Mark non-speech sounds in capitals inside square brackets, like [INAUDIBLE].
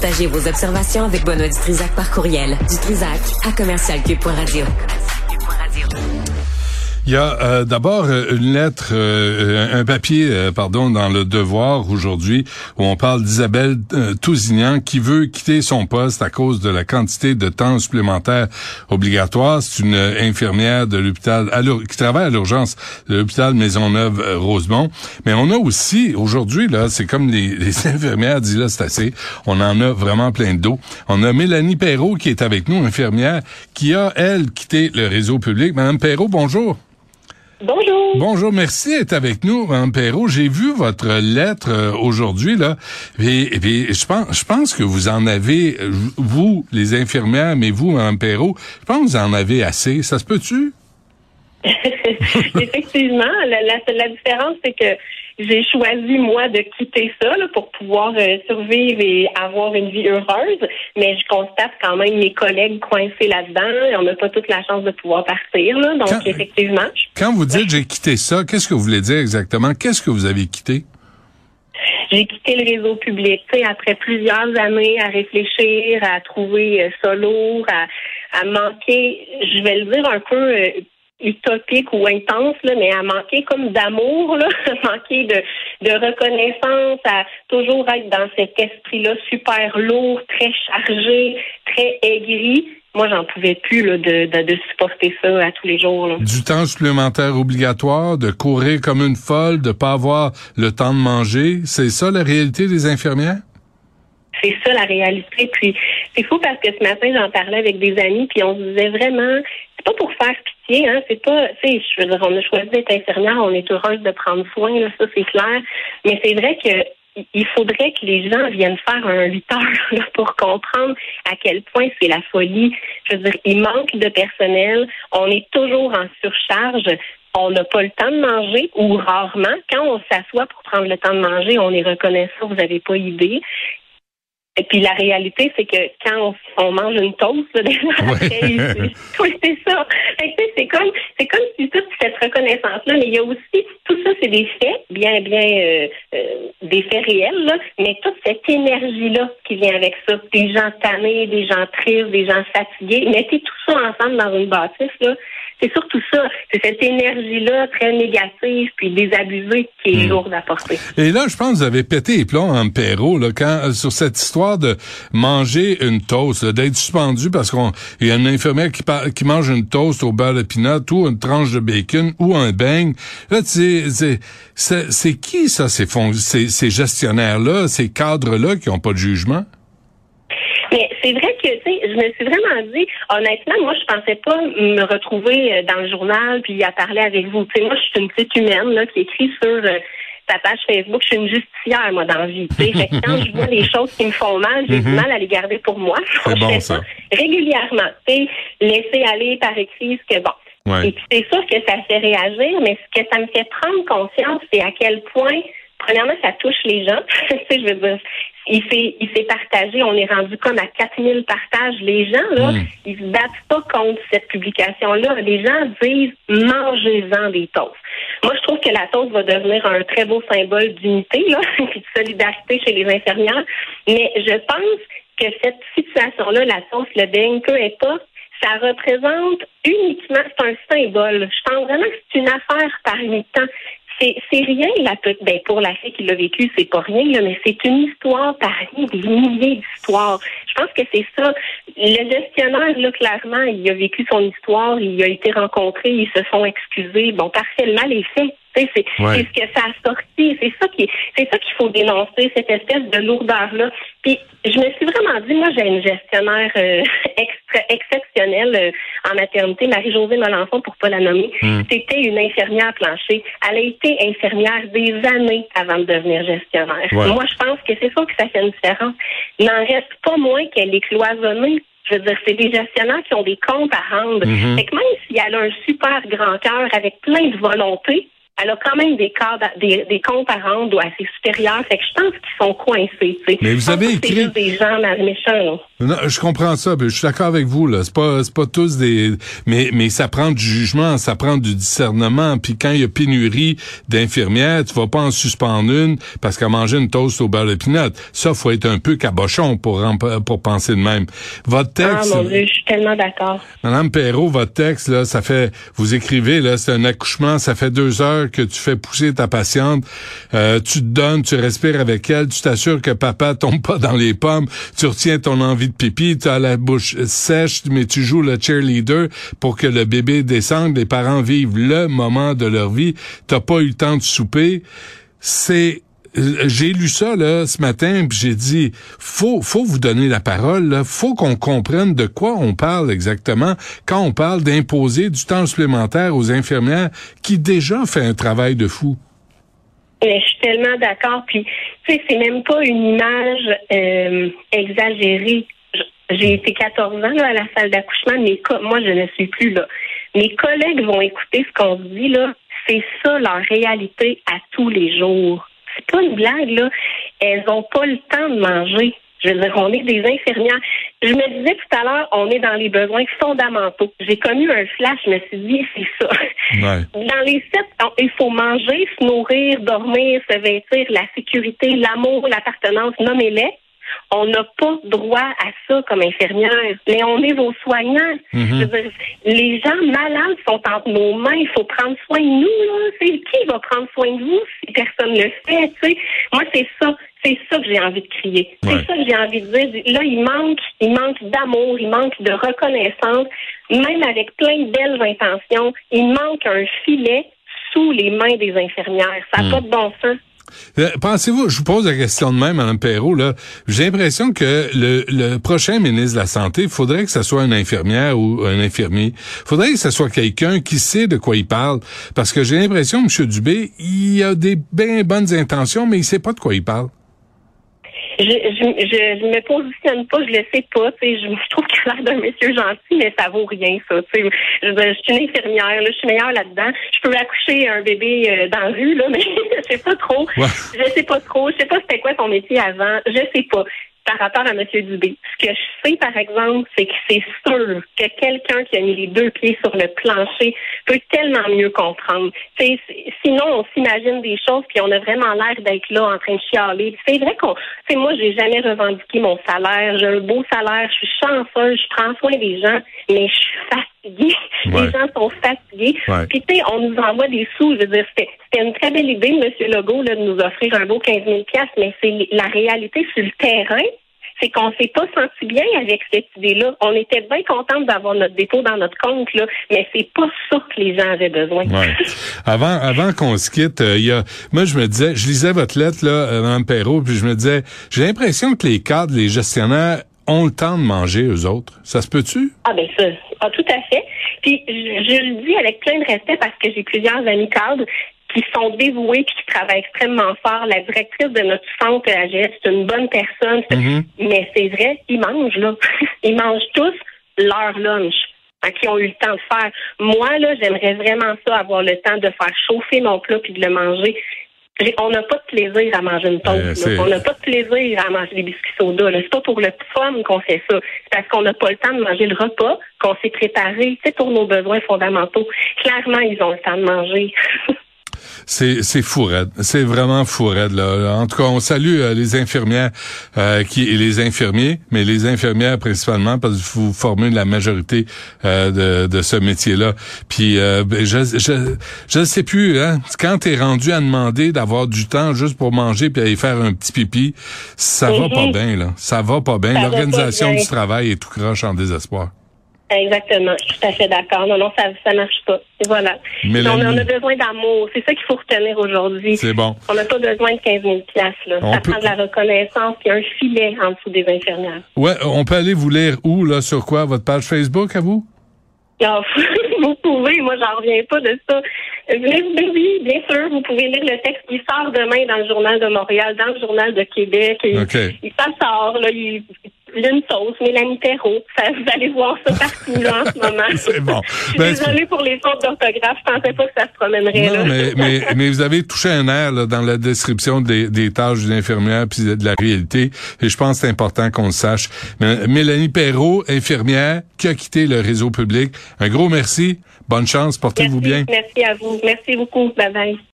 Partagez vos observations avec Benoît Dutrisac par courriel. Dutrisac à commercialcube.radio. Il y a euh, d'abord euh, une lettre, euh, un papier, pardon, dans le Devoir aujourd'hui où on parle d'Isabelle Tousignan qui veut quitter son poste à cause de la quantité de temps supplémentaire obligatoire. C'est une infirmière de l'hôpital qui travaille à l'urgence de l'hôpital Maisonneuve-Rosemont. Mais on a aussi aujourd'hui là, c'est comme les, [LAUGHS] les infirmières disent là, c'est assez. On en a vraiment plein de dos. On a Mélanie Perrault qui est avec nous, infirmière, qui a elle quitté le réseau public. Madame Perrault, bonjour. Bonjour. Bonjour, merci d'être avec nous, Mme Perrault. J'ai vu votre lettre euh, aujourd'hui, là. Et, je pense, je pense que vous en avez, vous, les infirmières, mais vous, Mme Perrault, je pense que vous en avez assez. Ça se peut-tu? [LAUGHS] Effectivement. La, la différence, c'est que j'ai choisi, moi, de quitter ça pour pouvoir euh, survivre et avoir une vie heureuse. Mais je constate quand même mes collègues coincés là-dedans. On n'a pas toute la chance de pouvoir partir. Là, donc, effectivement. Quand vous dites j'ai quitté ça, qu'est-ce que vous voulez dire exactement? Qu'est-ce que vous avez quitté? J'ai quitté le réseau public, après plusieurs années à réfléchir, à trouver euh, ça lourd, à, à manquer, je vais le dire un peu euh, utopique ou intense, là, mais à manquer comme d'amour, là, [LAUGHS] à manquer de, de reconnaissance, à toujours être dans cet esprit-là super lourd, très chargé, très aigri. Moi, j'en pouvais plus là, de, de, de, supporter ça à tous les jours. Là. Du temps supplémentaire obligatoire, de courir comme une folle, de pas avoir le temps de manger, c'est ça la réalité des infirmières? C'est ça la réalité. Puis c'est fou parce que ce matin, j'en parlais avec des amis, puis on se disait vraiment, c'est pas pour faire hein, c'est pas, je veux dire, on a choisi d'être infirmière, on est heureuse de prendre soin, là, ça c'est clair. Mais c'est vrai que il faudrait que les gens viennent faire un 8 heures [LAUGHS] pour comprendre à quel point c'est la folie. Je veux dire, il manque de personnel, on est toujours en surcharge, on n'a pas le temps de manger ou rarement. Quand on s'assoit pour prendre le temps de manger, on est reconnaissant, vous n'avez pas idée. Et puis la réalité, c'est que quand on, mange une toast, là, [LAUGHS] oui, [LAUGHS] c'est ça. C'est comme, c'est comme si toute cette reconnaissance-là, mais il y a aussi tout ça, c'est des faits, bien, bien, euh, euh, des faits réels, là, mais toute cette énergie-là qui vient avec ça, des gens tannés, des gens tristes, des gens fatigués, mettez tout ça ensemble dans une bâtisse, là, c'est surtout ça. C'est cette énergie-là très négative puis désabusée qui est hmm. lourde à porter. Et là, je pense que vous avez pété les plombs en Perrault, là, quand, euh, sur cette histoire de manger une toast, d'être suspendu parce qu'il y a une infirmière qui, qui mange une toast au beurre de pinot ou une tranche de bacon ou un beigne. Là, c'est, c'est, qui ça, ces, ces, ces gestionnaires-là, ces cadres-là qui n'ont pas de jugement? Mais c'est vrai que, tu sais, je me suis vraiment dit, honnêtement, moi, je pensais pas me retrouver euh, dans le journal puis à parler avec vous. Tu sais, moi, je suis une petite humaine là, qui écrit sur euh, sa page Facebook. Je suis une justicière, moi, dans la vie. Tu sais, quand je vois les choses qui me font mal, j'ai du mhm. mal à les garder pour moi. C'est bon, ça. Régulièrement, tu sais, laisser aller par écrit ce que, bon, Et puis c'est sûr que ça fait réagir, mais ce que ça me fait prendre conscience, c'est à quel point, premièrement, ça touche les gens. [LAUGHS] tu sais, je veux dire, il s'est il s'est partagé. On est rendu comme à 4000 partages. Les gens là, hmm. ils se battent pas contre cette publication là. Les gens disent mangez-en des toasts. Moi, je trouve que la toast va devenir un très beau symbole d'unité là, [LAUGHS] et de solidarité chez les infirmières. Mais je pense que cette situation là, la toast, le beigne, peu importe, ça représente uniquement, c'est un symbole. Je pense vraiment que c'est une affaire parmi tant c'est rien la ben pour la fille qui l'a vécu, c'est pas rien là, mais c'est une histoire parmi des milliers d'histoires. Je pense que c'est ça. Le gestionnaire là clairement, il a vécu son histoire, il a été rencontré, ils se sont excusés. Bon, partiellement les faits. C'est ce que ça a sorti. C'est ça qui c'est ça qu'il faut dénoncer, cette espèce de lourdeur-là. Puis je me suis vraiment dit, moi j'ai une gestionnaire euh, [LAUGHS] extra, exceptionnelle euh, en maternité, Marie-Josée Melançon, pour pas la nommer. Hmm. C'était une infirmière plancher. Elle a été infirmière des années avant de devenir gestionnaire. Moi, je pense que c'est ça que ça fait une différence. Il n'en reste pas moins qu'elle est cloisonnée je veux dire, c'est des gestionnaires qui ont des comptes à rendre. Mm Fait que même si elle a un super grand cœur avec plein de volonté, elle a quand même des cadres, des, des comptes à rendre assez supérieurs. Fait que je pense qu'ils sont coincés. Mais vous avez écrit. des gens méchants. Non, je comprends ça, je suis d'accord avec vous là. C'est pas c'est pas tous des mais mais ça prend du jugement, ça prend du discernement. Puis quand il y a pénurie d'infirmières, tu vas pas en suspendre une parce qu'à manger une toast au beurre de pinot. Ça faut être un peu cabochon pour pour penser de même. Votre texte Ah mon Dieu, je suis tellement d'accord. Madame Perrault, votre texte là, ça fait vous écrivez là, c'est un accouchement, ça fait deux heures que tu fais pousser ta patiente, euh, tu te donnes, tu respires avec elle, tu t'assures que papa tombe pas dans les pommes, tu retiens ton envie pipi, tu as la bouche sèche, mais tu joues le cheerleader pour que le bébé descende, les parents vivent le moment de leur vie, t'as pas eu le temps de souper. C'est j'ai lu ça là ce matin puis j'ai dit faut faut vous donner la parole là. faut qu'on comprenne de quoi on parle exactement quand on parle d'imposer du temps supplémentaire aux infirmières qui déjà fait un travail de fou. Mais je suis tellement d'accord. Puis, tu sais, c'est même pas une image euh, exagérée. J'ai été 14 ans à la salle d'accouchement, mais moi, je ne suis plus là. Mes collègues vont écouter ce qu'on dit là. C'est ça leur réalité à tous les jours. C'est pas une blague, là. Elles ont pas le temps de manger. Je veux dire, on est des infirmières. Je me disais tout à l'heure, on est dans les besoins fondamentaux. J'ai connu un flash, je me suis dit, c'est ça. [LAUGHS] Dans les sept, il faut manger, se nourrir, dormir, se vêtir, la sécurité, l'amour, l'appartenance, nommez-les. On n'a pas droit à ça comme infirmière, mais on est vos soignants. Mhm. les gens malades sont entre nos mains. Il faut prendre soin de nous. C'est qui va prendre soin de vous si personne ne le fait? sais? Moi, c'est ça. C'est ça que j'ai envie de crier. C'est ça que j'ai envie de dire. Là, il manque, il manque d'amour, il manque de reconnaissance. Même avec plein de belles intentions, il manque un filet sous les mains des infirmières. Ça n'a hmm. pas de bon sens. Euh, pensez-vous, je vous pose la question de même, Mme Perrault, là. J'ai l'impression que le, prochain ministre de la Santé, il faudrait que ce soit une infirmière ou un infirmier. Faudrait que ce soit quelqu'un qui sait de quoi il parle. Parce que j'ai l'impression, M. Dubé, il a des bien bonnes intentions, mais il sait pas de quoi il parle. Je, je, me positionne pas, je le sais pas. Je, je trouve qu'il a l'air d'un monsieur gentil, mais ça vaut rien, ça. Je, je, suis une infirmière, là, je suis meilleure là-dedans. Je peux accoucher un bébé euh, dans la rue, là, [LAUGHS] mais je sais pas trop. Je sais pas trop. Je sais pas c'était quoi son métier avant. Je sais pas par rapport à M. Dubé. Ce que je sais, par exemple, c'est que c'est sûr que quelqu'un qui a mis les deux pieds sur le plancher peut tellement mieux comprendre. sinon, on s'imagine des choses, puis on a vraiment l'air d'être là en train de chialer. C'est vrai qu'on, c'est moi, j'ai jamais revendiqué mon salaire. J'ai un beau salaire, je suis chanceuse, je prends soin des gens, mais je suis fatiguée. Les gens sont fatigués. Puis, tu sais, on nous envoie des sous. Je veux dire, c'était une très belle idée, M. Legault, là, de nous offrir un beau 15 000 mais c'est la réalité sur le terrain c'est qu'on s'est pas senti bien avec cette idée-là. On était bien contents d'avoir notre dépôt dans notre compte, là, mais c'est pas ça que les gens avaient besoin. Avant, avant qu'on se quitte, euh, il y a, moi je me disais, je lisais votre lettre là, euh, Mme Perrault, puis je me disais, j'ai l'impression que les cadres, les gestionnaires ont le temps de manger eux autres. Ça se peut-tu? Ah ben ça, ah, tout à fait. Puis je, je, le dis avec plein de respect parce que j'ai plusieurs amis cadres qui sont dévoués qui travaillent extrêmement fort. La directrice de notre centre AGS, c'est une bonne personne, mm-hmm. mais c'est vrai, ils mangent là. [LAUGHS] ils mangent tous leur lunch à qui ont eu le temps de faire. Moi, là, j'aimerais vraiment ça, avoir le temps de faire chauffer mon plat puis de le manger. On n'a pas de plaisir à manger une toast. Euh, on n'a pas de plaisir à manger des biscuits soda. C'est pas pour le fun qu'on fait ça. C'est parce qu'on n'a pas le temps de manger le repas qu'on s'est préparé, c'est pour nos besoins fondamentaux. Clairement, ils ont le temps de manger. [LAUGHS] c'est c'est fou C'est vraiment fou là. En tout cas, on salue euh, les infirmières euh, qui et les infirmiers, mais les infirmières principalement parce que vous formez la majorité euh, de, de ce métier-là. Puis ben, je je je sais plus hein, quand tu es rendu à demander d'avoir du temps juste pour manger puis aller faire un petit pipi, ça va pas mhm. bien là. Ça va pas bien. L'organisation du travail est tout croche en désespoir. Exactement, je suis tout à fait d'accord. Non, non, ça ça marche pas. voilà. On, a besoin d'amour. C'est ça qu'il faut retenir aujourd'hui. C'est bon. On n'a pas besoin de 15 000 là. ça prend de la reconnaissance et un filet en dessous des infirmières. Ouais, on peut aller vous lire où, là, sur quoi? Votre page Facebook, à vous? [LAUGHS] Ah, vous pouvez, moi j'en reviens pas de ça. Oui, bien sûr, vous pouvez lire le texte qui sort demain dans le journal de Montréal, dans le journal de Québec. Il, ça sort, là, il, Lune Sauce, Mélanie Perrault. Ça, vous allez voir ça partout là, en ce [LAUGHS] moment. c'est bon. Je suis ben, désolée pour les fautes d'orthographe. Je pensais pas que ça se promènerait non, là. mais, [LAUGHS] mais, mais, vous avez touché un air là, dans la description des, des tâches d'une infirmière puis de la réalité. Et je pense que c'est important qu'on le sache. Mélanie Perrault, infirmière, qui a quitté le réseau public. Un gros merci. Bonne chance. Portez-vous bien. Merci à vous. Merci beaucoup. Bye bye.